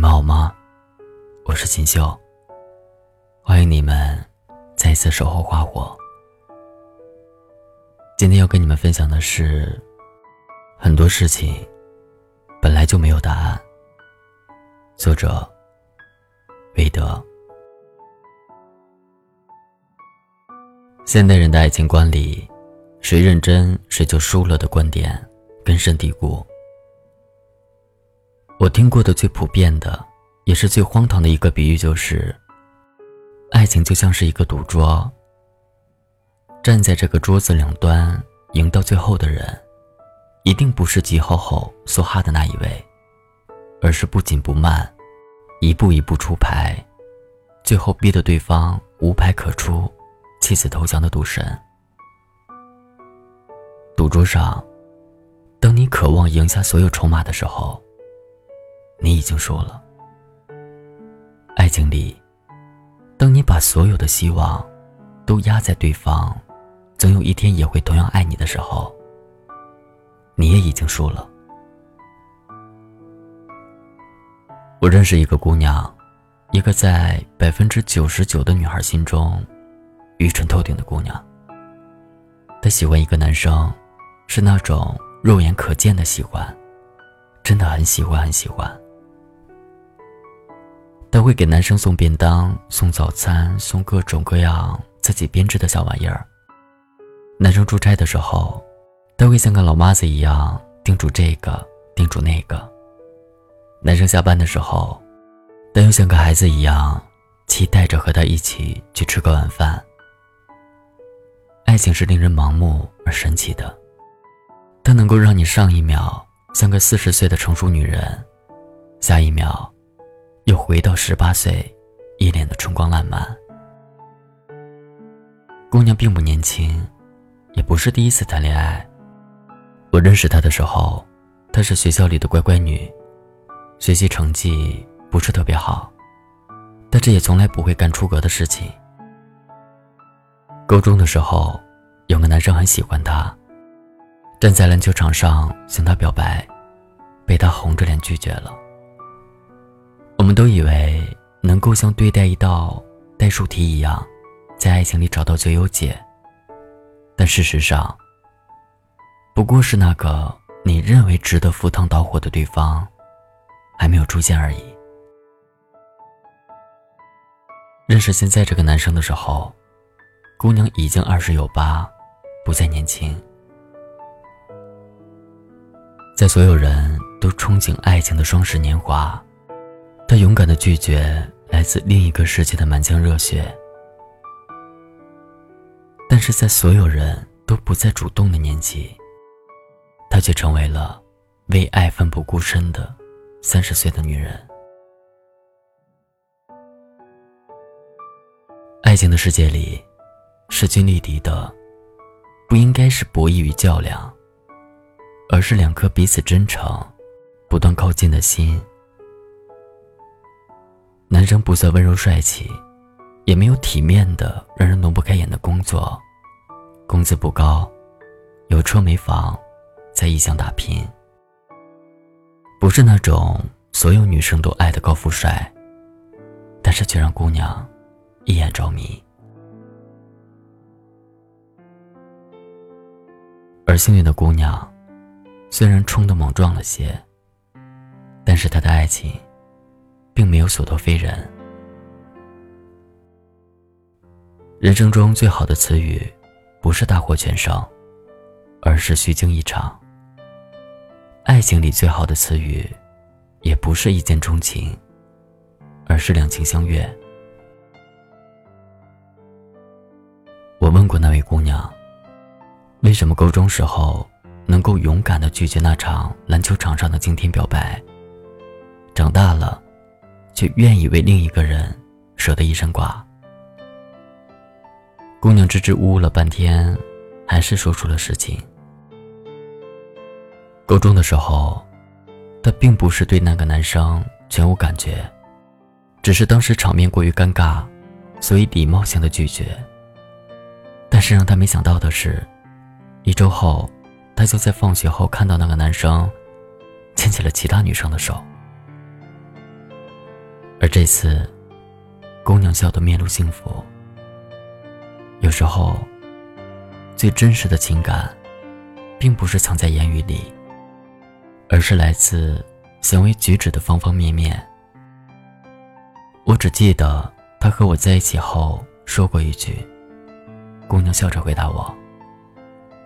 你们好吗？我是锦绣。欢迎你们再次守候花火。今天要跟你们分享的是，很多事情本来就没有答案。作者：韦德。现代人的爱情观里，谁认真谁就输了的观点根深蒂固。我听过的最普遍的，也是最荒唐的一个比喻，就是：爱情就像是一个赌桌。站在这个桌子两端，赢到最后的人，一定不是急吼吼梭哈的那一位，而是不紧不慢，一步一步出牌，最后逼得对方无牌可出，弃子投降的赌神。赌桌上，当你渴望赢下所有筹码的时候。你已经输了。爱情里，当你把所有的希望都压在对方，总有一天也会同样爱你的时候，你也已经输了。我认识一个姑娘，一个在百分之九十九的女孩心中愚蠢透顶的姑娘。她喜欢一个男生，是那种肉眼可见的喜欢，真的很喜欢，很喜欢。他会给男生送便当、送早餐、送各种各样自己编织的小玩意儿。男生出差的时候，他会像个老妈子一样叮嘱这个、叮嘱那个。男生下班的时候，他又像个孩子一样，期待着和他一起去吃个晚饭。爱情是令人盲目而神奇的，它能够让你上一秒像个四十岁的成熟女人，下一秒。又回到十八岁，一脸的春光烂漫。姑娘并不年轻，也不是第一次谈恋爱。我认识她的时候，她是学校里的乖乖女，学习成绩不是特别好，但这也从来不会干出格的事情。高中的时候，有个男生很喜欢她，站在篮球场上向她表白，被她红着脸拒绝了。我们都以为能够像对待一道代数题一样，在爱情里找到最优解。但事实上，不过是那个你认为值得赴汤蹈火的对方，还没有出现而已。认识现在这个男生的时候，姑娘已经二十有八，不再年轻。在所有人都憧憬爱情的双十年华。他勇敢的拒绝来自另一个世界的满腔热血，但是在所有人都不再主动的年纪，她却成为了为爱奋不顾身的三十岁的女人。爱情的世界里，势均力敌的，不应该是博弈与较量，而是两颗彼此真诚、不断靠近的心。男生不算温柔帅气，也没有体面的让人挪不开眼的工作，工资不高，有车没房，在异乡打拼。不是那种所有女生都爱的高富帅，但是却让姑娘一眼着迷。而幸运的姑娘，虽然冲的猛撞了些，但是她的爱情。并没有所托非人。人生中最好的词语，不是大获全胜，而是虚惊一场。爱情里最好的词语，也不是一见钟情，而是两情相悦。我问过那位姑娘，为什么高中时候能够勇敢的拒绝那场篮球场上的惊天表白，长大了。却愿意为另一个人舍得一身剐。姑娘支支吾吾了半天，还是说出了实情。高中的时候，她并不是对那个男生全无感觉，只是当时场面过于尴尬，所以礼貌性的拒绝。但是让她没想到的是，一周后，她就在放学后看到那个男生牵起了其他女生的手。而这次，姑娘笑得面露幸福。有时候，最真实的情感，并不是藏在言语里，而是来自行为举止的方方面面。我只记得他和我在一起后说过一句。姑娘笑着回答我：“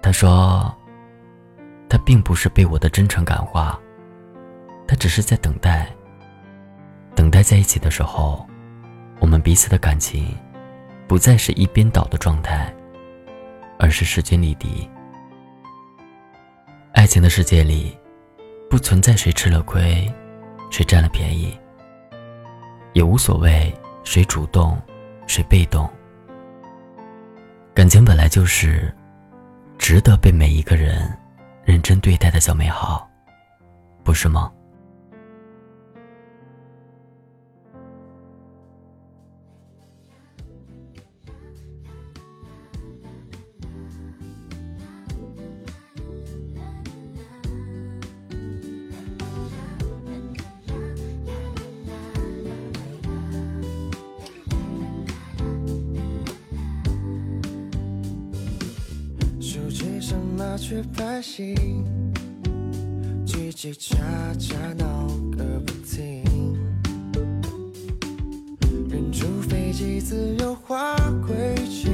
她说，她并不是被我的真诚感化，她只是在等待。等待在一起的时候，我们彼此的感情，不再是一边倒的状态，而是势均力敌。爱情的世界里，不存在谁吃了亏，谁占了便宜，也无所谓谁主动，谁被动。”感情本来就是值得被每一个人认真对待的小美好，不是吗？麻雀拍戏，叽叽喳喳闹个不停。远处飞机自由划轨迹，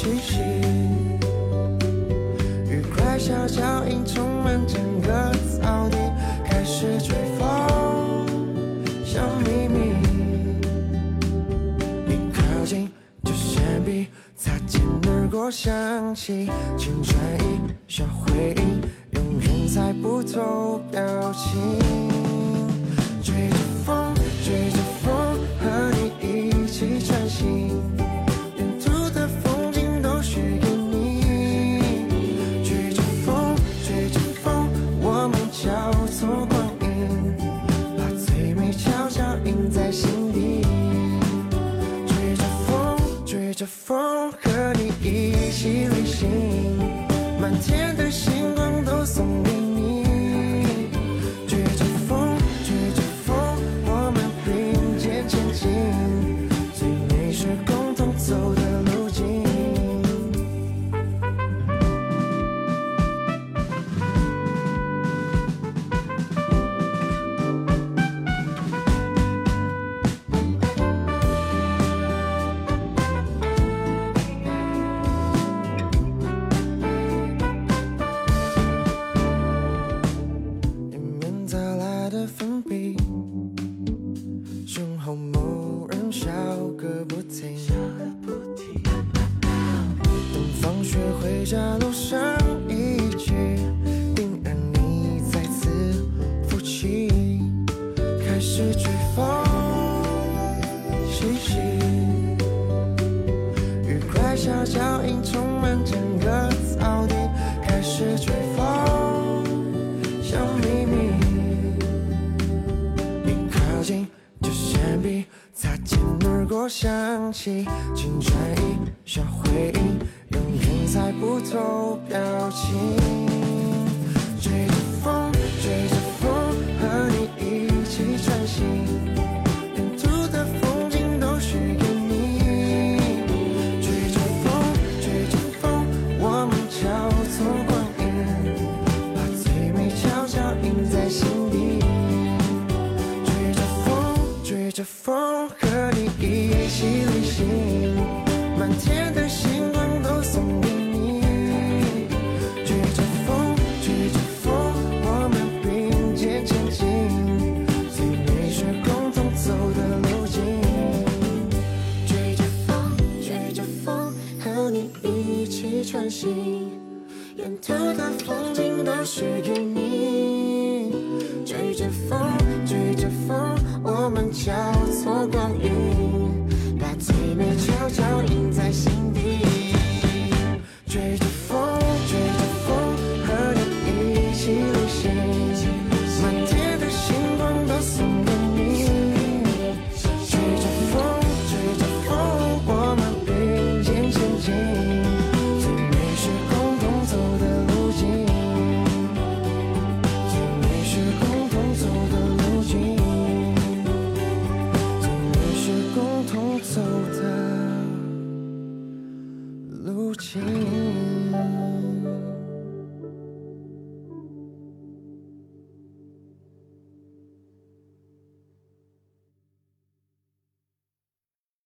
气息，愉快小脚印充满整个草地，开始吹风，像秘密。一靠近就闪避，擦肩而过想起青春一小回忆，永远猜不透表情。风和嬉戏，愉快小脚印充满整个草地，开始吹风像秘密，一靠近就闪避，擦肩而过想起青春一小回忆。猜不透表情，着风和你一起旅行，满天的星光都送给你。追着风，追着风，我们并肩前进，岁月是共同走的路径。追着风，追着风，和你一起穿行，沿途的风景都属于你。追着风。